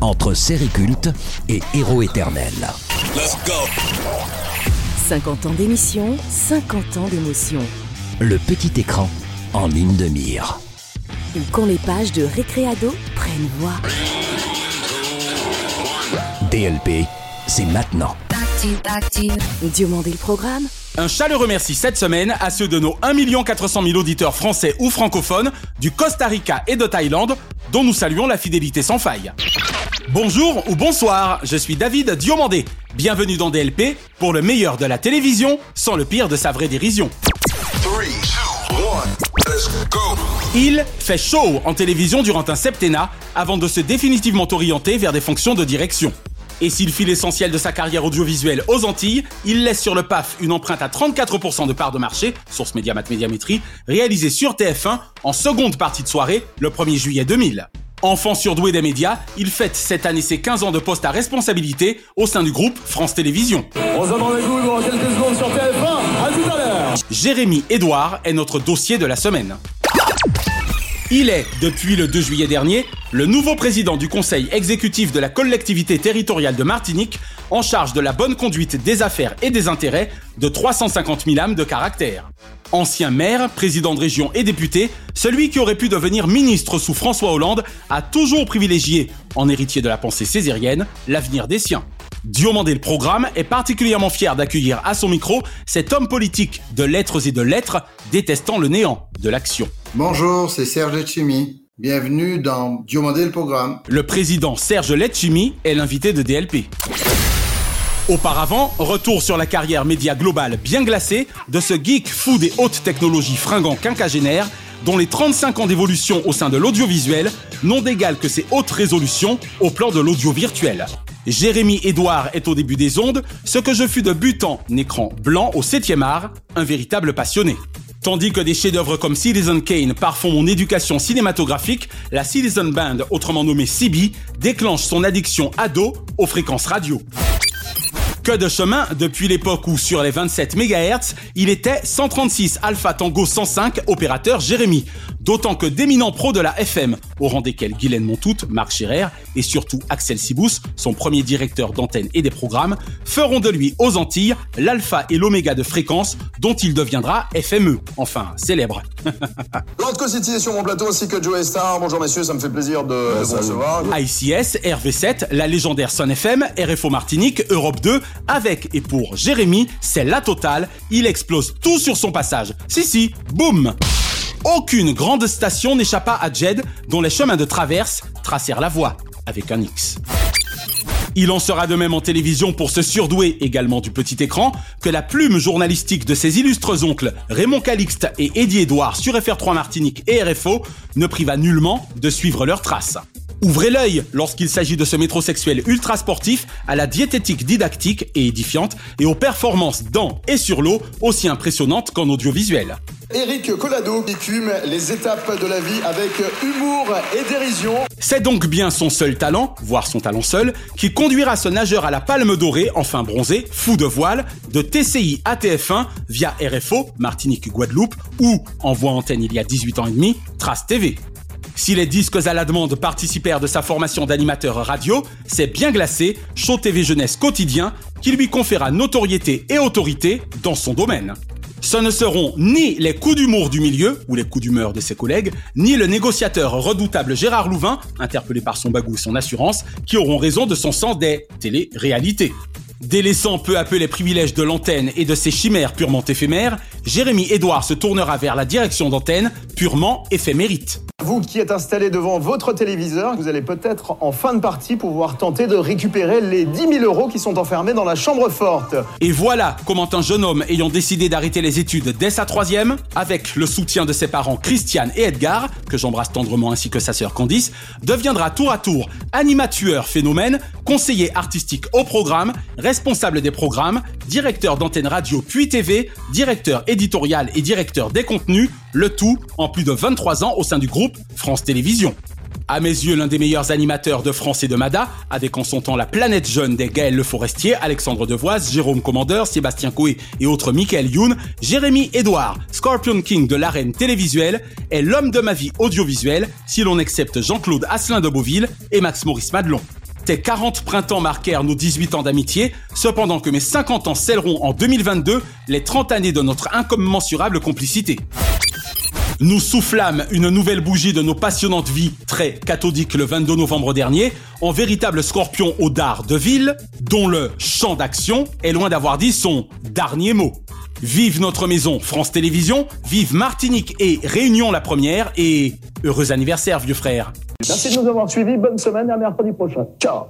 Entre série culte et héros éternel. 50 ans d'émission, 50 ans d'émotion. Le petit écran en ligne de mire. Ou quand les pages de Récréado prennent voix. DLP, c'est maintenant. Diomandé le Programme, Un chaleureux merci cette semaine à ceux de nos 1 400 000 auditeurs français ou francophones du Costa Rica et de Thaïlande, dont nous saluons la fidélité sans faille. Bonjour ou bonsoir, je suis David Diomandé. Bienvenue dans DLP pour le meilleur de la télévision sans le pire de sa vraie dérision. Three, two, one. Let's go. Il fait chaud en télévision durant un septennat avant de se définitivement orienter vers des fonctions de direction. Et s'il file l'essentiel de sa carrière audiovisuelle aux Antilles, il laisse sur le PAF une empreinte à 34% de part de marché, source Médiamat Médiamétrie, réalisée sur TF1 en seconde partie de soirée le 1er juillet 2000. Enfant surdoué des médias, il fête cette année ses 15 ans de poste à responsabilité au sein du groupe France Télévisions. On se rendez-vous dans quelques secondes sur TF1. À tout à l'heure. Jérémy Edouard est notre dossier de la semaine. Il est, depuis le 2 juillet dernier, le nouveau président du conseil exécutif de la collectivité territoriale de Martinique, en charge de la bonne conduite des affaires et des intérêts de 350 000 âmes de caractère. Ancien maire, président de région et député, celui qui aurait pu devenir ministre sous François Hollande a toujours privilégié, en héritier de la pensée césarienne, l'avenir des siens. Diomandé le programme est particulièrement fier d'accueillir à son micro cet homme politique de lettres et de lettres, détestant le néant de l'action. Bonjour, c'est Serge Letchimi. Bienvenue dans Diomandé le programme. Le président Serge Letchimi est l'invité de DLP. Auparavant, retour sur la carrière média globale bien glacée de ce geek fou des hautes technologies fringant quinquagénaire dont les 35 ans d'évolution au sein de l'audiovisuel n'ont d'égal que ses hautes résolutions au plan de l'audio virtuel. Jérémy Edouard est au début des ondes, ce que je fus de butant écran blanc au 7e art, un véritable passionné. Tandis que des chefs-d'œuvre comme Citizen Kane parfont mon éducation cinématographique, la Citizen Band, autrement nommée CB, déclenche son addiction ado aux fréquences radio. Que de chemin depuis l'époque où, sur les 27 MHz, il était 136 Alpha Tango 105 opérateur Jérémy. D'autant que d'éminents pros de la FM, au rang desquels Guylaine Montout, Marc Scherer et surtout Axel Sibous, son premier directeur d'antenne et des programmes, feront de lui aux Antilles l'alpha et l'oméga de fréquence dont il deviendra FME, enfin célèbre. L'Antco City est sur mon plateau ainsi que Joe Star. Bonjour messieurs, ça me fait plaisir de vous recevoir. ICS, RV7, la légendaire Sun FM, RFO Martinique, Europe 2, avec et pour Jérémy, c'est la totale, il explose tout sur son passage. Si si, boum Aucune grande station n'échappa à Jed, dont les chemins de traverse tracèrent la voie, avec un X. Il en sera de même en télévision pour se surdouer également du petit écran que la plume journalistique de ses illustres oncles Raymond Calixte et Eddie Edouard sur FR3 Martinique et RFO ne priva nullement de suivre leurs traces. Ouvrez l'œil lorsqu'il s'agit de ce métrosexuel ultra sportif à la diététique didactique et édifiante et aux performances dans et sur l'eau aussi impressionnantes qu'en audiovisuel. Eric Collado écume les étapes de la vie avec humour et dérision. C'est donc bien son seul talent, voire son talent seul, qui conduira ce nageur à la palme dorée, enfin bronzé, fou de voile, de TCI à TF1 via RFO, Martinique Guadeloupe, ou, en voix antenne il y a 18 ans et demi, Trace TV. Si les disques à la demande participèrent de sa formation d'animateur radio, c'est bien glacé, Show TV Jeunesse quotidien, qui lui conféra notoriété et autorité dans son domaine. Ce ne seront ni les coups d'humour du milieu, ou les coups d'humeur de ses collègues, ni le négociateur redoutable Gérard Louvain, interpellé par son bagou et son assurance, qui auront raison de son sens des télé-réalités. Délaissant peu à peu les privilèges de l'antenne et de ses chimères purement éphémères, Jérémy Edouard se tournera vers la direction d'antenne purement éphémérite. Vous qui êtes installé devant votre téléviseur, vous allez peut-être en fin de partie pouvoir tenter de récupérer les 10 000 euros qui sont enfermés dans la chambre forte. Et voilà comment un jeune homme ayant décidé d'arrêter les études dès sa troisième, avec le soutien de ses parents Christiane et Edgar, que j'embrasse tendrement ainsi que sa sœur Candice, deviendra tour à tour animateur phénomène, conseiller artistique au programme, responsable des programmes, directeur d'antenne radio puis TV, directeur éditorial et directeur des contenus, le tout en plus de 23 ans au sein du groupe France Télévisions. À mes yeux, l'un des meilleurs animateurs de France et de Mada, avec en son temps la planète jeune des Gaël Le Forestier, Alexandre Devoise, Jérôme Commandeur, Sébastien Coé et autres Michael Youn, Jérémy Edouard, Scorpion King de l'arène télévisuelle, est l'homme de ma vie audiovisuelle, si l'on accepte Jean-Claude Asselin de Beauville et Max Maurice Madelon. Tes 40 printemps marquèrent nos 18 ans d'amitié, cependant que mes 50 ans scelleront en 2022 les 30 années de notre incommensurable complicité. Nous soufflâmes une nouvelle bougie de nos passionnantes vies très cathodiques le 22 novembre dernier, en véritable scorpion au dard de ville, dont le champ d'action est loin d'avoir dit son dernier mot. Vive notre maison France Télévisions, vive Martinique et Réunion la première, et heureux anniversaire vieux frère. Merci de nous avoir suivis. Bonne semaine et à mercredi prochain. Ciao.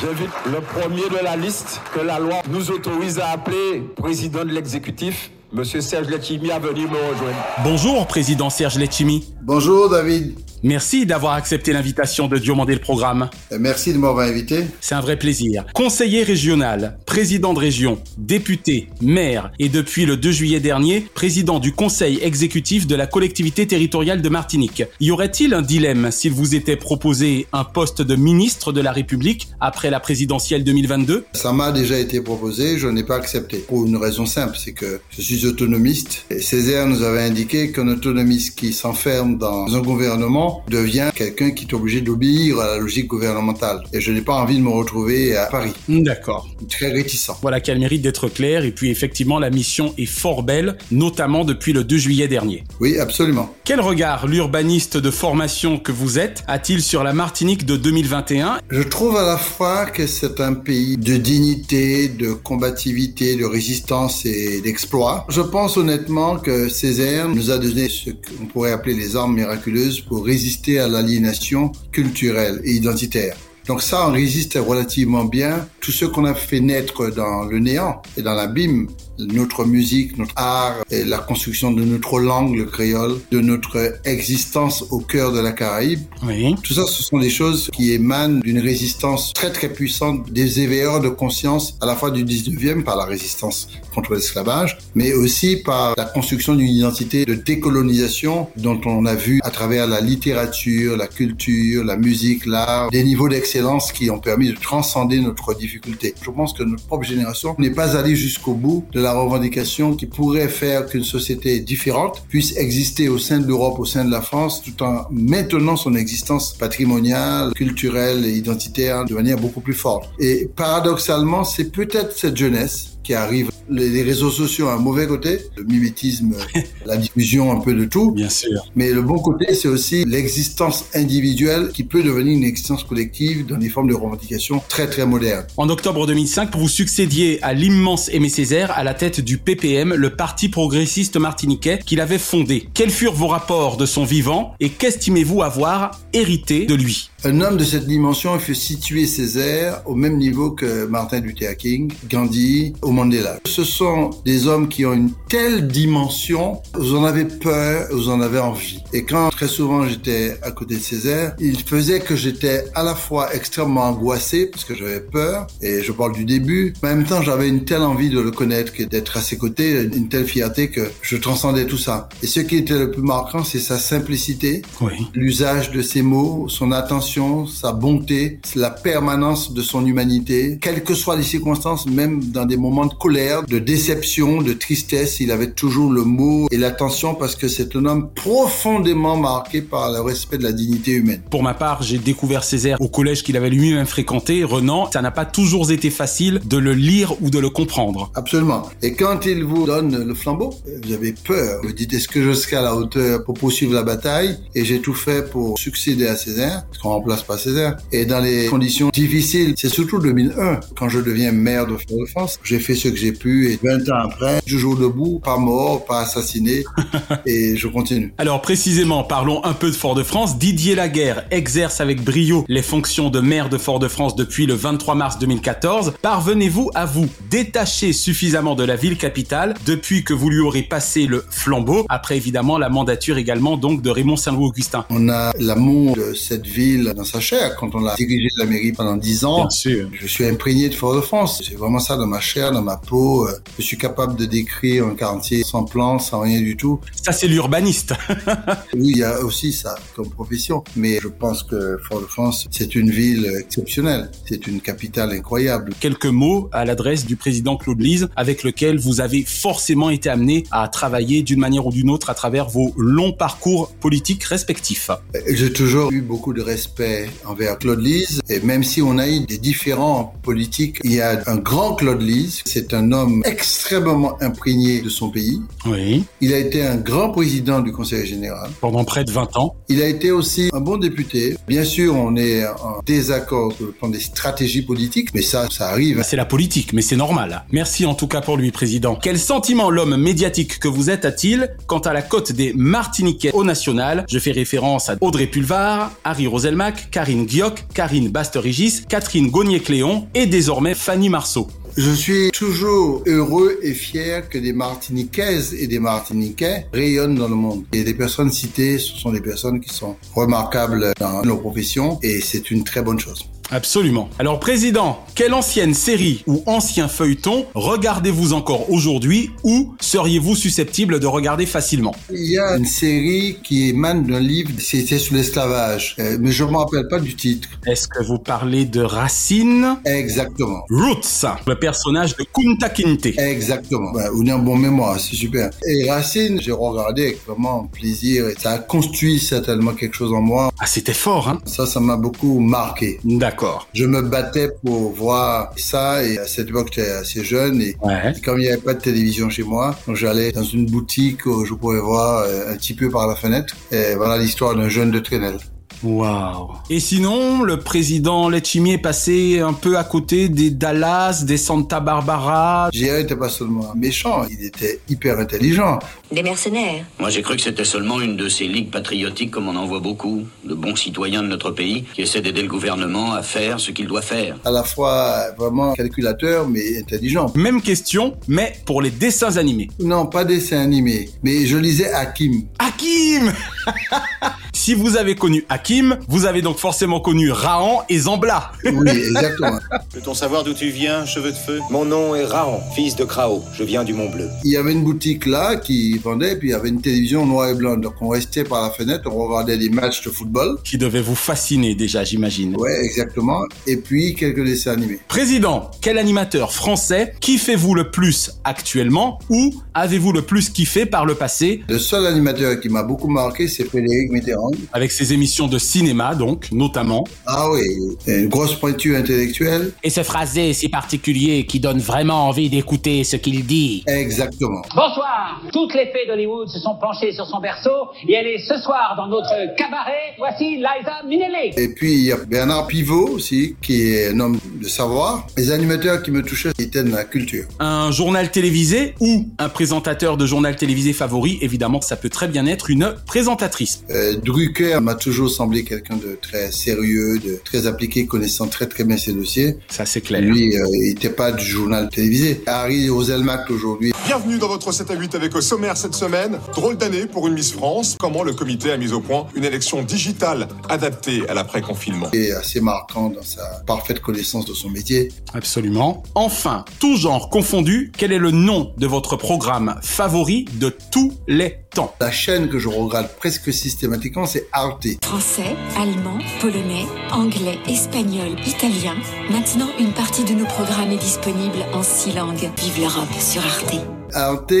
J'invite le premier de la liste que la loi nous autorise à appeler président de l'exécutif, Monsieur Serge Letchimi, à venir me rejoindre. Bonjour, président Serge Letchimi. Bonjour David. Merci d'avoir accepté l'invitation de demander le programme. Merci de m'avoir invité. C'est un vrai plaisir. Conseiller régional, président de région, député, maire et depuis le 2 juillet dernier, président du conseil exécutif de la collectivité territoriale de Martinique. Y aurait-il un dilemme s'il vous était proposé un poste de ministre de la République après la présidentielle 2022 Ça m'a déjà été proposé, je n'ai pas accepté. Pour une raison simple, c'est que je suis autonomiste. Et Césaire nous avait indiqué qu'un autonomiste qui s'enferme dans un gouvernement devient quelqu'un qui est obligé d'obéir à la logique gouvernementale. Et je n'ai pas envie de me retrouver à Paris. D'accord. Très réticent. Voilà qu'elle mérite d'être claire et puis effectivement la mission est fort belle, notamment depuis le 2 juillet dernier. Oui, absolument. Quel regard l'urbaniste de formation que vous êtes a-t-il sur la Martinique de 2021 Je trouve à la fois que c'est un pays de dignité, de combativité, de résistance et d'exploit. Je pense honnêtement que Césaire nous a donné ce qu'on pourrait appeler les armes miraculeuses pour résister à l'aliénation culturelle et identitaire. Donc ça, on résiste relativement bien. Tout ce qu'on a fait naître dans le néant et dans l'abîme, notre musique, notre art, et la construction de notre langue, le créole, de notre existence au cœur de la Caraïbe. Oui. Tout ça, ce sont des choses qui émanent d'une résistance très très puissante des éveilleurs de conscience à la fois du 19e par la résistance contre l'esclavage, mais aussi par la construction d'une identité de décolonisation dont on a vu à travers la littérature, la culture, la musique, l'art, des niveaux d'excellence qui ont permis de transcender notre difficulté. Je pense que notre propre génération n'est pas allée jusqu'au bout de la revendication qui pourrait faire qu'une société différente puisse exister au sein de l'Europe, au sein de la France, tout en maintenant son existence patrimoniale, culturelle et identitaire de manière beaucoup plus forte. Et paradoxalement, c'est peut-être cette jeunesse qui arrive. Les, réseaux sociaux ont un mauvais côté, le mimétisme, la diffusion un peu de tout. Bien sûr. Mais le bon côté, c'est aussi l'existence individuelle qui peut devenir une existence collective dans des formes de revendication très très modernes. En octobre 2005, vous succédiez à l'immense Aimé Césaire à la tête du PPM, le Parti progressiste martiniquais qu'il avait fondé. Quels furent vos rapports de son vivant et qu'estimez-vous avoir hérité de lui? Un homme de cette dimension, il faut situer Césaire au même niveau que Martin Luther King, Gandhi ou Mandela. Ce sont des hommes qui ont une telle dimension, vous en avez peur, vous en avez envie. Et quand très souvent j'étais à côté de Césaire, il faisait que j'étais à la fois extrêmement angoissé parce que j'avais peur, et je parle du début, mais en même temps j'avais une telle envie de le connaître que d'être à ses côtés, une telle fierté que je transcendais tout ça. Et ce qui était le plus marquant, c'est sa simplicité, Oui. l'usage de ses mots, son attention, sa bonté, la permanence de son humanité, quelles que soient les circonstances, même dans des moments de colère, de déception, de tristesse, il avait toujours le mot et l'attention parce que c'est un homme profondément marqué par le respect de la dignité humaine. Pour ma part, j'ai découvert Césaire au collège qu'il avait lui-même fréquenté, Renan. Ça n'a pas toujours été facile de le lire ou de le comprendre. Absolument. Et quand il vous donne le flambeau, vous avez peur. Vous dites, est-ce que je serai à la hauteur pour poursuivre la bataille? Et j'ai tout fait pour succéder à Césaire. Parce remplace pas Césaire. Et dans les conditions difficiles, c'est surtout 2001, quand je deviens maire de Fort-de-France. J'ai fait ce que j'ai pu et 20 ans après, toujours debout, pas mort, pas assassiné, et je continue. Alors précisément, parlons un peu de Fort-de-France. Didier Laguerre exerce avec brio les fonctions de maire de Fort-de-France depuis le 23 mars 2014. Parvenez-vous à vous détacher suffisamment de la ville capitale depuis que vous lui aurez passé le flambeau, après évidemment la mandature également donc de Raymond Saint-Louis-Augustin? On a l'amour de cette ville dans sa chair. Quand on a dirigé la mairie pendant 10 ans, Bien sûr. je suis imprégné de Fort-de-France. C'est vraiment ça dans ma chair, dans ma peau. Euh, Je suis capable de décrire un quartier sans plan, sans rien du tout. Ça c'est l'urbaniste. Oui, il y a aussi ça comme profession. Mais je pense que Fort-de-France, c'est une ville exceptionnelle. C'est une capitale incroyable. Quelques mots à l'adresse du président Claude Lise avec lequel vous avez forcément été amené à travailler d'une manière ou d'une autre à travers vos longs parcours politiques respectifs. J'ai toujours eu beaucoup de respect envers Claude Lise. Et même si on a eu des différents politiques, il y a un grand Claude Lise. C'est un homme extrêmement imprégné de son pays. Oui. Il a été un grand président du Conseil général. Pendant près de 20 ans. Il a été aussi un bon député. Bien sûr, on est en désaccord sur le plan des stratégies politiques, mais ça, ça arrive. C'est la politique, mais c'est normal. Merci en tout cas pour lui, président. Quel sentiment l'homme médiatique que vous êtes a-t-il quant à la cote des Martiniquais au national? Je fais référence à Audrey Pulvar, Harry Roselmack, Karine Guioc, Karine Basterigis, Catherine Gognier-Cléon et désormais Fanny Marceau. Je suis toujours heureux et fier que des Martiniquaises et des Martiniquais rayonnent dans le monde. Et les personnes citées, ce sont des personnes qui sont remarquables dans nos professions et c'est une très bonne chose. Absolument. Alors président, quelle ancienne série ou ancien feuilleton regardez-vous encore aujourd'hui ou seriez-vous susceptible de regarder facilement? Il y a une série qui émane d'un livre, c'était sur l'esclavage, euh, mais je ne me rappelle pas du titre. Est-ce que vous parlez de Racine? Exactement. Roots, le personnage de Kunta Kinte. Exactement. Ouais, on a un bon mémoire, c'est super. Et Racine, j'ai regardé avec vraiment plaisir et ça a construit certainement quelque chose en moi. Ah, c'était fort, hein? Ça, ça m'a beaucoup marqué. D'accord. Je me battais pour voir ça et à cette époque j'étais assez jeune et, Ouais. et comme il n'y avait pas de télévision chez moi, donc j'allais dans une boutique où je pouvais voir euh, un petit peu par la fenêtre. Et voilà l'histoire d'un jeune de Trenel. Waouh. Et sinon, le président Letchimi est passé un peu à côté des Dallas, des Santa Barbara. J.R. n'était pas seulement méchant, il était hyper intelligent. Des mercenaires. Moi, j'ai cru que c'était seulement une de ces ligues patriotiques comme on en voit beaucoup, de bons citoyens de notre pays qui essaient d'aider le gouvernement à faire ce qu'il doit faire. À la fois vraiment calculateur mais intelligent. Même question, mais pour les dessins animés. Non, pas dessin animé, mais je lisais Hakim. Hakim Si vous avez connu Hakim, vous avez donc forcément connu Rahan et Zambla. Oui, exactement. Peut-on savoir d'où tu viens, cheveux de feu Mon nom est Raon, fils de Krao. Je viens du Mont Bleu. Il y avait une boutique là qui vendait, puis il y avait une télévision noir et blanc. Donc on restait par la fenêtre, on regardait des matchs de football. Qui devait vous fasciner déjà, j'imagine. Ouais, exactement. Et puis quelques dessins animés. Président, quel animateur français kiffez-vous le plus actuellement ou avez-vous le plus kiffé par le passé? Le seul animateur qui m'a beaucoup marqué, c'est Frédéric Mitterrand. Avec ses émissions de cinéma donc notamment Ah oui, une grosse pointure intellectuelle. Et ce phrasé si particulier qui donne vraiment envie d'écouter ce qu'il dit. Exactement. Bonsoir. Toutes les fées d'Hollywood se sont penchées sur son berceau et elle est ce soir dans notre cabaret. Voici Liza Minnelli. Et puis il y a Bernard Pivot aussi, qui est un homme de savoir. Les animateurs qui me touchaient étaient de la culture. un journal télévisé ou un présentateur de journal télévisé favori, évidemment ça peut très bien être une présentatrice. Euh, Drucker m'a toujours semblé quelqu'un de très sérieux, de très appliqué, connaissant très très bien ses dossiers. Ça c'est clair. Lui, euh, il n'était pas du journal télévisé. Harry Roselmack aujourd'hui. Bienvenue dans votre 7 à 8 avec au sommaire cette semaine. Drôle d'année pour une Miss France. Comment le comité a mis au point une élection digitale adaptée à l'après-confinement. est assez marquant dans sa parfaite connaissance de son métier. Absolument. Enfin, tout genre confondu, quel est le nom de votre programme favori de tous les temps? La chaîne que je regarde presque systématiquement, c'est Arte. Français, allemand, polonais, anglais, espagnol, italien. Maintenant, une partie de nos programmes est disponible en six langues. Vive l'Europe sur Arte. Arte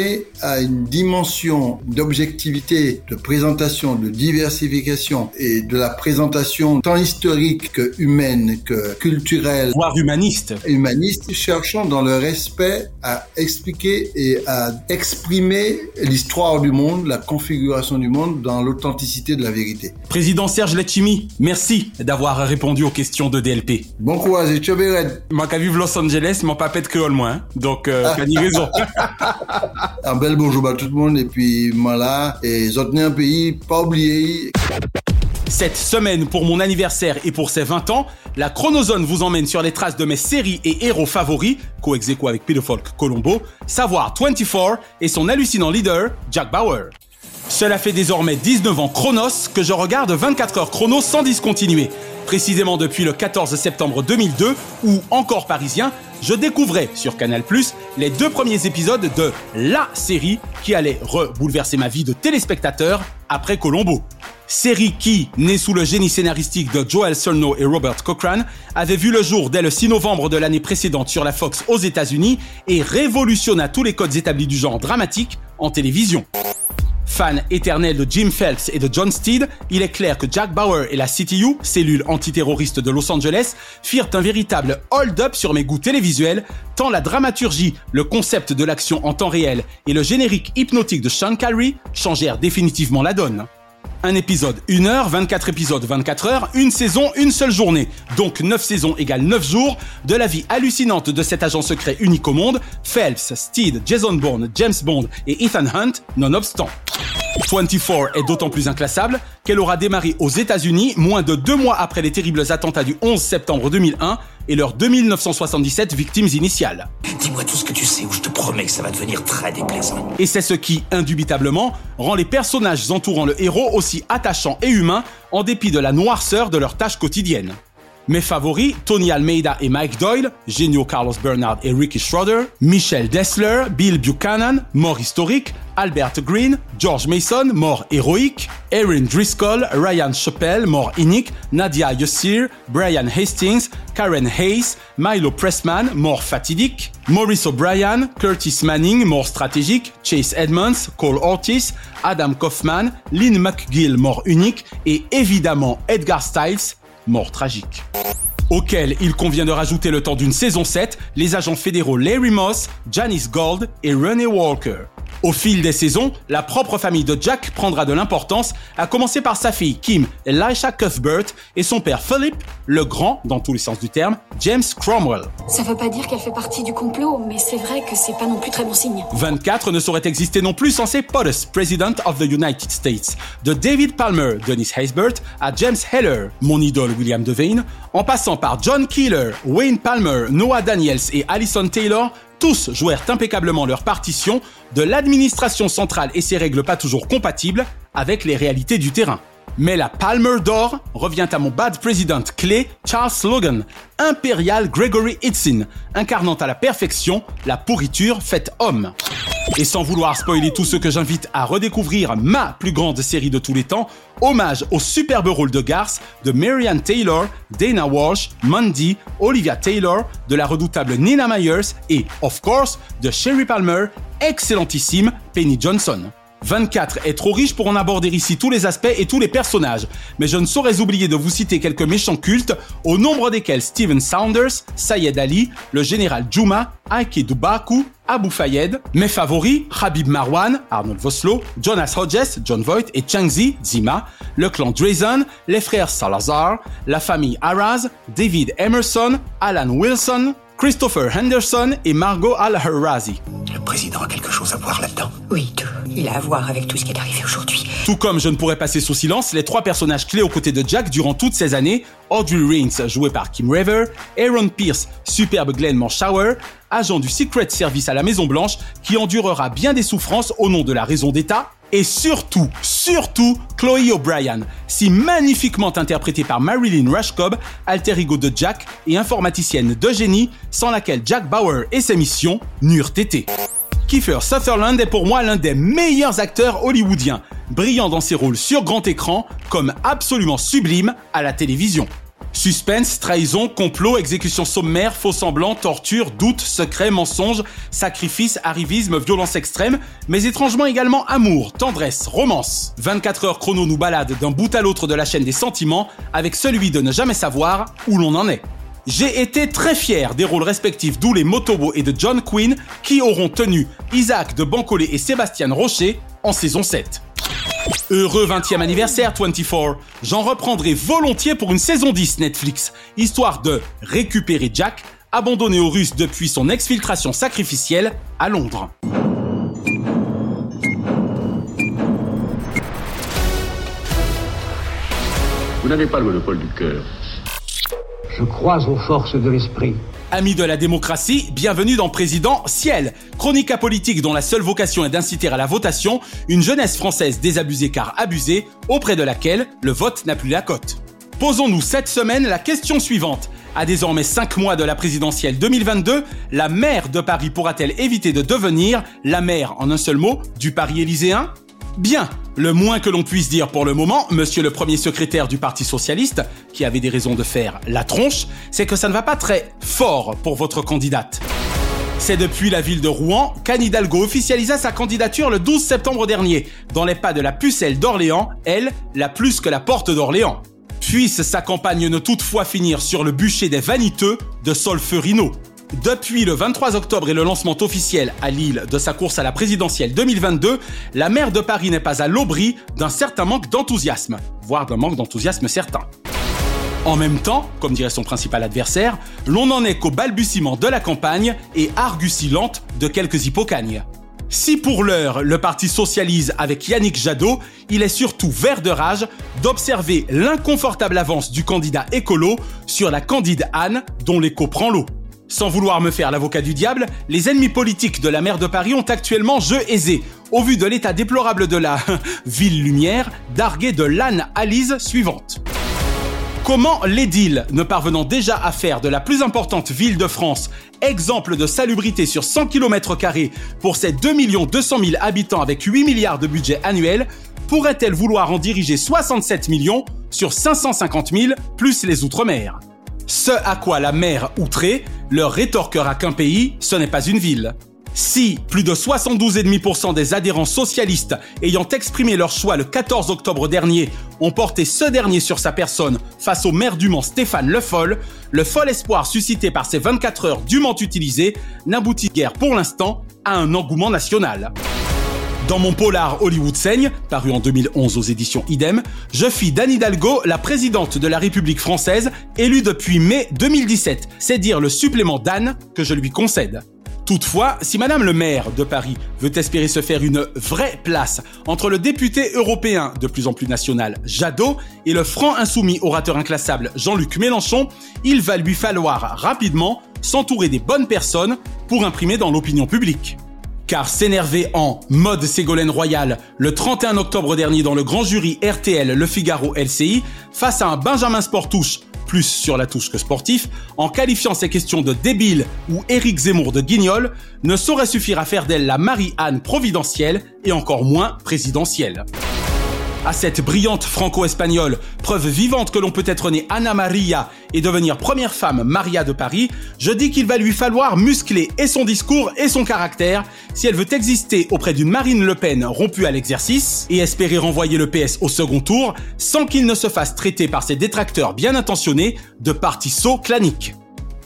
a une dimension d'objectivité, de présentation, de diversification et de la présentation tant historique que humaine que culturelle. Voire humaniste. Humaniste, cherchant dans le respect à expliquer et à exprimer l'histoire du monde, la configuration du monde dans l'authenticité de la vérité. Président Serge Letchimi, merci d'avoir répondu aux questions de DLP. Bon courage et tchobéred. Moi qui vive Los Angeles, mon papa de créole moi, hein. donc euh, t'as ni raison. Un bel bonjour à tout le monde et puis voilà, et tenez un pays, pas oublié. Cette semaine, pour mon anniversaire et pour ses 20 ans, la Chronozone vous emmène sur les traces de mes séries et héros favoris, co avec Pedofolk Colombo, savoir 24 et son hallucinant leader, Jack Bauer. Cela fait désormais 19 ans chronos que je regarde 24 heures chrono sans discontinuer. Précisément depuis le 14 septembre 2002, où, encore parisien, je découvrais sur Canal+, les deux premiers épisodes de LA série qui allait rebouleverser ma vie de téléspectateur après Colombo. Série qui, née sous le génie scénaristique de Joel Surnow et Robert Cochrane, avait vu le jour dès le 6 novembre de l'année précédente sur la Fox aux États-Unis et révolutionna tous les codes établis du genre dramatique en télévision. Fan éternel de Jim Phelps et de John Steed, il est clair que Jack Bauer et la CTU, cellule antiterroriste de Los Angeles, firent un véritable hold-up sur mes goûts télévisuels, tant la dramaturgie, le concept de l'action en temps réel et le générique hypnotique de Sean Connery changèrent définitivement la donne. Un épisode 1 heure, 24 épisodes 24 heures, une saison, une seule journée. Donc 9 saisons égale 9 jours de la vie hallucinante de cet agent secret unique au monde, Phelps, Steed, Jason Bourne, James Bond et Ethan Hunt, nonobstant. 24 est d'autant plus inclassable qu'elle aura démarré aux États-Unis moins de deux mois après les terribles attentats du 11 septembre 2001 et leurs 2977 victimes initiales. Dis-moi tout ce que tu sais ou je te promets que ça va devenir très déplaisant. Et c'est ce qui, indubitablement, rend les personnages entourant le héros aussi attachants et humains en dépit de la noirceur de leurs tâches quotidiennes. Mes favoris, Tony Almeida et Mike Doyle, Genio Carlos Bernard et Ricky Schroeder, Michel Dessler, Bill Buchanan, mort historique, Albert Green, George Mason, mort héroïque, Erin Driscoll, Ryan Chappell, mort inique, Nadia Yassir, Brian Hastings, Karen Hayes, Milo Pressman, mort fatidique, Maurice O'Brien, Curtis Manning, mort stratégique, Chase Edmonds, Cole Ortiz, Adam Kaufman, Lynn McGill, mort unique, et évidemment Edgar Stiles, mort tragique. Auquel il convient de rajouter le temps d'une saison 7, les agents fédéraux Larry Moss, Janice Gold et Renee Walker. Au fil des saisons, la propre famille de Jack prendra de l'importance, à commencer par sa fille Kim Elisha Cuthbert et son père Philip, le grand, dans tous les sens du terme, James Cromwell. Ça veut pas dire qu'elle fait partie du complot, mais c'est vrai que c'est pas non plus très bon signe. 24 ne saurait exister non plus sans ses POTUS, President of the United States. De David Palmer, Dennis Haysbert, à James Heller, mon idole William Devane, en passant par John Keeler, Wayne Palmer, Noah Daniels et Allison Taylor, tous jouèrent impeccablement leur partition de l'administration centrale et ses règles pas toujours compatibles avec les réalités du terrain. Mais la Palmer d'or revient à mon bad president clé, Charles Logan, impérial Gregory Itzin, incarnant à la perfection la pourriture faite homme. Et sans vouloir spoiler tous ceux que j'invite à redécouvrir ma plus grande série de tous les temps, hommage au superbe rôle de garce de Marianne Taylor, Dana Walsh, Mandy, Olivia Taylor, de la redoutable Nina Myers et, of course, de Sherry Palmer, excellentissime Penny Johnson. 24 est trop riche pour en aborder ici tous les aspects et tous les personnages, mais je ne saurais oublier de vous citer quelques méchants cultes, au nombre desquels Steven Saunders, Sayed Ali, le général Juma, Aike Dubaku, Abu Fayed, mes favoris, Habib Marwan, Arnold Voslo, Jonas Hodges, John Voight et Changzi, Zima, le clan Drazen, les frères Salazar, la famille Araz, David Emerson, Alan Wilson, Christopher Henderson et Margot Al-Harazi. Le président a quelque chose à voir là-dedans Oui, tout. Il a à voir avec tout ce qui est arrivé aujourd'hui. Tout comme je ne pourrais passer sous silence les trois personnages clés aux côtés de Jack durant toutes ces années, Audrey Raines, joué par Kim Raver, Aaron Pierce, superbe Glenn Manshower, agent du Secret Service à la Maison Blanche, qui endurera bien des souffrances au nom de la raison d'État, et surtout, surtout, Chloe O'Brien, si magnifiquement interprétée par Marilyn Rushcob, alter ego de Jack et informaticienne de génie, sans laquelle Jack Bauer et ses missions n'eurent été. Kiefer Sutherland est pour moi l'un des meilleurs acteurs hollywoodiens, brillant dans ses rôles sur grand écran comme absolument sublime à la télévision. Suspense, trahison, complot, exécution sommaire, faux semblant, torture, doute, secret, mensonge, sacrifice, arrivisme, violence extrême, mais étrangement également amour, tendresse, romance. 24 heures chrono nous balade d'un bout à l'autre de la chaîne des sentiments avec celui de ne jamais savoir où l'on en est. J'ai été très fier des rôles respectifs d'Oulé Motobo et de John Quinn qui auront tenu Isaac de Bancolé et Sébastien Rocher en saison 7. Heureux 20e anniversaire 24. J'en reprendrai volontiers pour une saison 10 Netflix, histoire de récupérer Jack, abandonné aux Russes depuis son exfiltration sacrificielle à Londres. Vous n'avez pas le monopole du cœur. Je crois aux forces de l'esprit. Amis de la démocratie, bienvenue dans Président Ciel, chronique apolitique dont la seule vocation est d'inciter à la votation une jeunesse française désabusée car abusée, auprès de laquelle le vote n'a plus la cote. Posons-nous cette semaine la question suivante. À désormais 5 mois de la présidentielle 2022, la maire de Paris pourra-t-elle éviter de devenir la maire, en un seul mot, du Paris élyséen Bien, le moins que l'on puisse dire pour le moment, monsieur le premier secrétaire du Parti Socialiste, qui avait des raisons de faire la tronche, c'est que ça ne va pas très fort pour votre candidate. C'est depuis la ville de Rouen qu'Anne Hidalgo officialisa sa candidature le 12 septembre dernier, dans les pas de la pucelle d'Orléans, elle, la plus que la porte d'Orléans. Puisse sa campagne ne toutefois finir sur le bûcher des vaniteux de Solferino. Depuis le 23 octobre et le lancement officiel à Lille de sa course à la présidentielle 2022, la maire de Paris n'est pas à l'abri d'un certain manque d'enthousiasme, voire d'un manque d'enthousiasme certain. En même temps, comme dirait son principal adversaire, l'on n'en est qu'au balbutiement de la campagne et argusilante de quelques hippocagnes. Si pour l'heure le parti socialise avec Yannick Jadot, il est surtout vert de rage d'observer l'inconfortable avance du candidat écolo sur la candide Anne dont l'écho prend l'eau. Sans vouloir me faire l'avocat du diable, les ennemis politiques de la maire de Paris ont actuellement jeu aisé, au vu de l'état déplorable de la ville lumière, d'arguer de l'âne Alise suivante. Comment l'édile, ne parvenant déjà à faire de la plus importante ville de France exemple de salubrité sur 100 km pour ses 2 200 000 habitants avec 8 milliards de budget annuel, pourrait-elle vouloir en diriger 67 millions sur 550 000 plus les Outre-mer? Ce à quoi la maire outrée leur rétorquera qu'un pays, ce n'est pas une ville. Si plus de 72,5% des adhérents socialistes ayant exprimé leur choix le 14 octobre dernier ont porté ce dernier sur sa personne face au maire du Mans Stéphane Le Foll, le fol espoir suscité par ces 24 heures dûment utilisées n'aboutit guère pour l'instant à un engouement national. Dans mon polar Hollywood saigne, paru en 2011 aux éditions Idem, je fis d'Anne Hidalgo la présidente de la République française, élue depuis mai 2017. C'est dire le supplément d'Anne que je lui concède. Toutefois, si Madame le maire de Paris veut espérer se faire une vraie place entre le député européen de plus en plus national Jadot et le franc insoumis orateur inclassable Jean-Luc Mélenchon, il va lui falloir rapidement s'entourer des bonnes personnes pour imprimer dans l'opinion publique car s'énerver en mode Ségolène Royal le 31 octobre dernier dans le grand jury RTL Le Figaro LCI face à un Benjamin Sportouche plus sur la touche que sportif, en qualifiant ces questions de débile ou Éric Zemmour de guignol, ne saurait suffire à faire d'elle la Marie-Anne providentielle et encore moins présidentielle à cette brillante franco-espagnole, preuve vivante que l'on peut être né Anna Maria et devenir première femme Maria de Paris, je dis qu'il va lui falloir muscler et son discours et son caractère si elle veut exister auprès d'une Marine Le Pen rompue à l'exercice et espérer renvoyer le PS au second tour sans qu'il ne se fasse traiter par ses détracteurs bien intentionnés de parti clanique.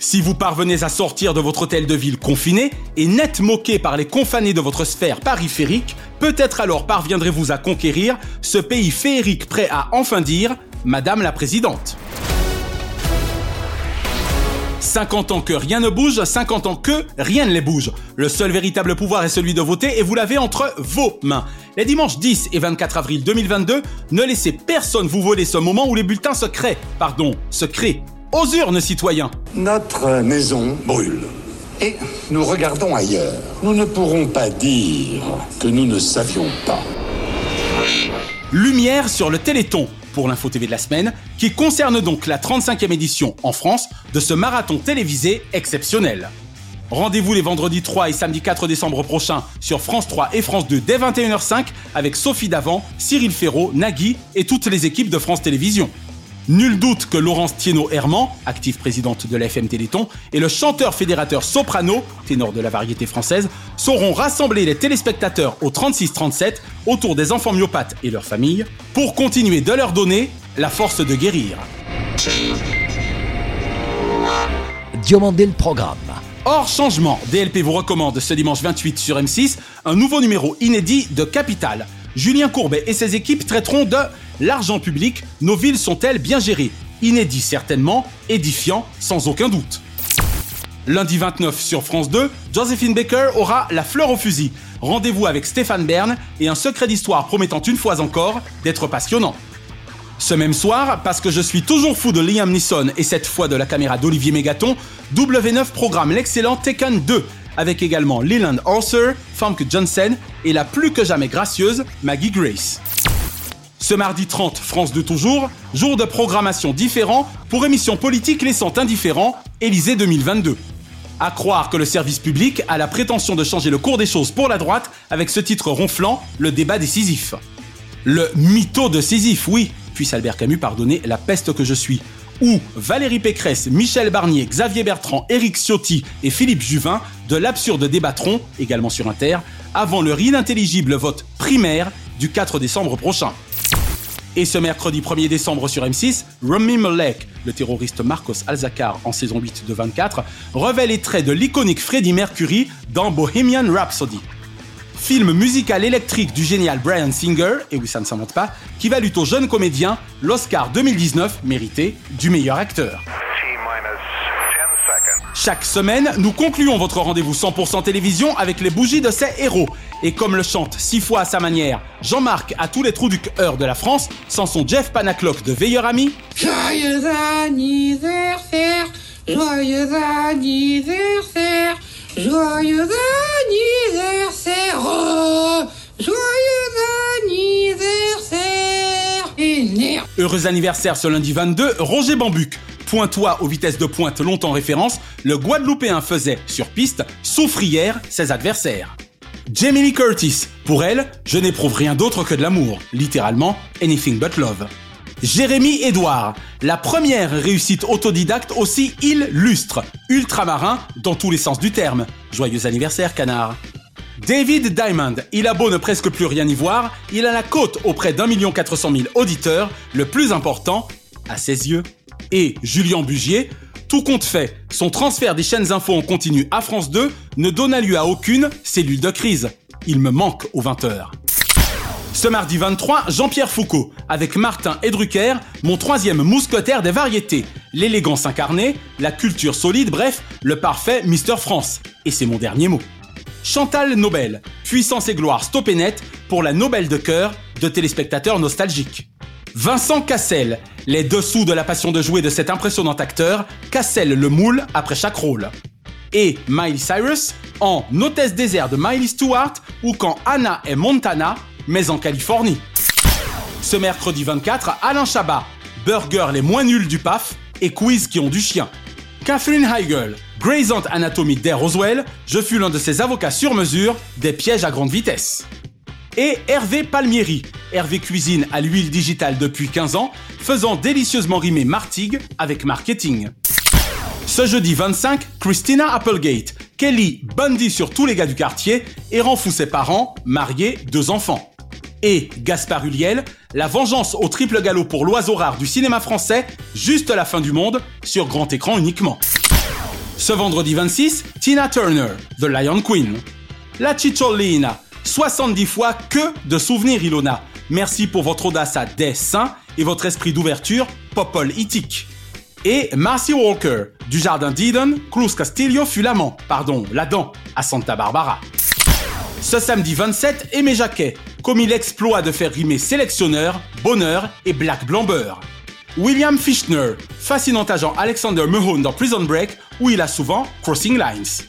Si vous parvenez à sortir de votre hôtel de ville confiné et net moqué par les confanés de votre sphère périphérique, peut-être alors parviendrez-vous à conquérir ce pays féerique prêt à enfin dire Madame la Présidente. 50 ans que rien ne bouge, 50 ans que rien ne les bouge. Le seul véritable pouvoir est celui de voter et vous l'avez entre vos mains. Les dimanches 10 et 24 avril 2022, ne laissez personne vous voler ce moment où les bulletins se créent, pardon, se créent aux urnes, citoyens Notre maison brûle. Et nous regardons ailleurs. Nous ne pourrons pas dire que nous ne savions pas. Lumière sur le Téléthon pour l'info TV de la semaine, qui concerne donc la 35e édition en France de ce marathon télévisé exceptionnel. Rendez-vous les vendredis 3 et samedi 4 décembre prochains sur France 3 et France 2 dès 21h05 avec Sophie Davant, Cyril Ferraud, Nagui et toutes les équipes de France Télévisions. Nul doute que Laurence Thienot-Herman, active présidente de la FM Téléthon, et le chanteur fédérateur soprano, ténor de la variété française, sauront rassembler les téléspectateurs au 36-37 autour des enfants myopathes et leurs familles pour continuer de leur donner la force de guérir. Diomandé le programme. Hors changement, DLP vous recommande ce dimanche 28 sur M6 un nouveau numéro inédit de Capital. Julien Courbet et ses équipes traiteront de l'argent public, nos villes sont-elles bien gérées? Inédit certainement, édifiant sans aucun doute. Lundi 29 sur France 2, Josephine Baker aura la fleur au fusil. Rendez-vous avec Stéphane Bern et un secret d'histoire promettant une fois encore d'être passionnant. Ce même soir, parce que je suis toujours fou de Liam Neeson et cette fois de la caméra d'Olivier Mégaton, W9 programme l'excellent Tekken 2, avec également Leland Arthur, Famke Johnson et la plus que jamais gracieuse Maggie Grace. Ce mardi 30, France 2 toujours, jour de programmation différent pour émission politique laissant indifférent, Élysée 2022. À croire que le service public a la prétention de changer le cours des choses pour la droite avec ce titre ronflant, le débat décisif. Le mytho de Sisyphe, oui, puisse Albert Camus pardonner la peste que je suis. Ou Valérie Pécresse, Michel Barnier, Xavier Bertrand, Éric Ciotti et Philippe Juvin de l'absurde débattront, également sur Inter, avant le inintelligible vote primaire du 4 décembre prochain. Et ce mercredi 1er décembre sur M6, Rami Malek, le terroriste Marcos Alzacar en saison 8 de 24, révèle les traits de l'iconique Freddie Mercury dans Bohemian Rhapsody. Film musical électrique du génial Brian Singer, et oui ça ne s'invente pas, qui valut au jeune comédien l'Oscar 2019 mérité du meilleur acteur. Chaque semaine, nous concluons votre rendez-vous 100% télévision avec les bougies de ces héros. Et comme le chante six fois à sa manière Jean-Marc à tous les trous du cœur de la France, sans son Jeff Panaclock de Veilleur Ami. Joyeux anniversaire, joyeux anniversaire, joyeux anniversaire, oh, joyeux anniversaire. Heureux anniversaire ce lundi 22, Roger Bambuc. Pointois aux vitesses de pointe longtemps référence, le Guadeloupéen faisait, sur piste, souffrière ses adversaires. Jamie Lee Curtis, pour elle, je n'éprouve rien d'autre que de l'amour, littéralement anything but love. Jérémy Edouard, la première réussite autodidacte aussi illustre, ultramarin dans tous les sens du terme. Joyeux anniversaire, canard. David Diamond, il a beau ne presque plus rien y voir, il a la cote auprès d'un million quatre cent mille auditeurs, le plus important, à ses yeux. Et Julien Bugier, tout compte fait, son transfert des chaînes info en continu à France 2 ne donna lieu à aucune cellule de crise. Il me manque aux 20h. Ce mardi 23, Jean-Pierre Foucault, avec Martin et Drucker, mon troisième mousquetaire des variétés. L'élégance incarnée, la culture solide, bref, le parfait Mister France. Et c'est mon dernier mot. Chantal Nobel, puissance et gloire stop et net pour la Nobel de cœur de téléspectateurs nostalgiques. Vincent Cassel, les dessous de la passion de jouer de cet impressionnant acteur, Cassel le moule après chaque rôle. Et Miley Cyrus en Hôtesse désert de Miley Stewart ou quand Anna est Montana, mais en Californie. Ce mercredi 24, Alain Chabat, Burger les moins nuls du PAF et Quiz qui ont du chien. Catherine Heigl, Grey's Anatomy d'Air Roswell, je fus l'un de ses avocats sur mesure des pièges à grande vitesse et Hervé Palmieri. Hervé cuisine à l'huile digitale depuis 15 ans, faisant délicieusement rimer Martigues avec marketing. Ce jeudi 25, Christina Applegate, Kelly Bundy sur tous les gars du quartier et rend fou ses parents, mariés, deux enfants. Et Gaspard Huliel, la vengeance au triple galop pour l'oiseau rare du cinéma français, juste la fin du monde, sur grand écran uniquement. Ce vendredi 26, Tina Turner, The Lion Queen. La Cicciolina, 70 fois que de souvenirs, Ilona. Merci pour votre audace à dessin et votre esprit d'ouverture popol itique. Et Marcy Walker, du jardin d'Eden, Cruz Castillo fut l'amant, pardon, la dent, à Santa Barbara. Ce samedi 27, Aimé Jacquet, commis l'exploit de faire rimer sélectionneur, bonheur et black blamber. William Fichtner, fascinant agent Alexander Mahone dans Prison Break, où il a souvent Crossing Lines.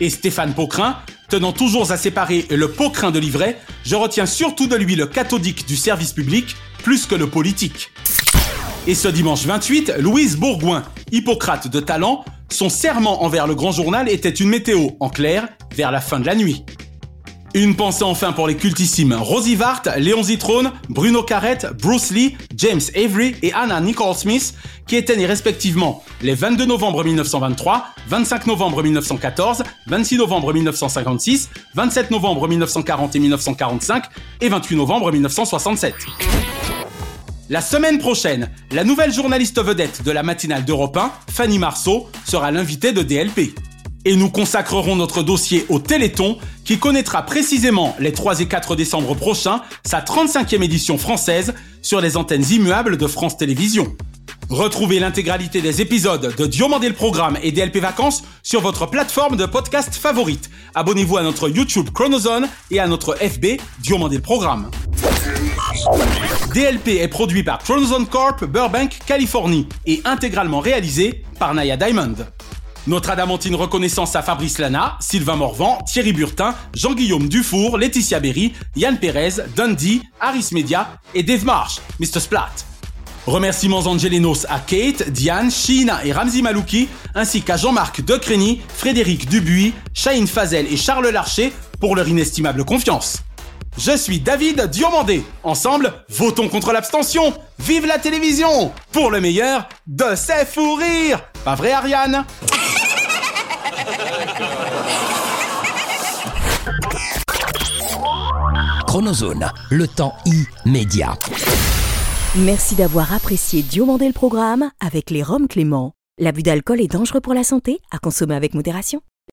Et Stéphane Pocrin, tenant toujours à séparer le pocrin de l'ivraie, je retiens surtout de lui le cathodique du service public, plus que le politique. Et ce dimanche 28, Louise Bourgoin, Hippocrate de talent, son serment envers le grand journal était une météo, en clair, vers la fin de la nuit. Une pensée enfin pour les cultissimes Rosie Vart, Léon Zitrone, Bruno Carrette, Bruce Lee, James Avery et Anna Nicole Smith, qui étaient nés respectivement les 22 novembre 1923, 25 novembre 1914, 26 novembre 1956, 27 novembre 1940 et 1945 et 28 novembre 1967. La semaine prochaine, la nouvelle journaliste vedette de la matinale d'Europe 1, Fanny Marceau, sera l'invitée de DLP. Et nous consacrerons notre dossier au Téléthon qui connaîtra précisément les 3 et 4 décembre prochains sa 35e édition française sur les antennes immuables de France Télévisions. Retrouvez l'intégralité des épisodes de Diomandé le Programme et DLP Vacances sur votre plateforme de podcast favorite. Abonnez-vous à notre YouTube Chronozone et à notre FB Diomandé le Programme. DLP est produit par Chronozone Corp, Burbank, Californie et intégralement réalisé par Naya Diamond. Notre adamantine reconnaissance à Fabrice Lana, Sylvain Morvan, Thierry Burtin, Jean-Guillaume Dufour, Laetitia Berry, Yann Pérez, Dundee, Harris Media et Dave Marsh, Mr. Splat. Remerciements angelinos à Kate, Diane, Sheena et Ramzi Malouki, ainsi qu'à Jean-Marc Decrény, Frédéric Dubuis, Shahin Fazel et Charles Larcher pour leur inestimable confiance. Je suis David Diomandé. Ensemble, votons contre l'abstention. Vive la télévision Pour le meilleur de ses fous Pas vrai, Ariane Chronozone, le temps immédiat. Merci d'avoir apprécié Diomandé le programme avec les Roms Clément. L'abus d'alcool est dangereux pour la santé, à consommer avec modération.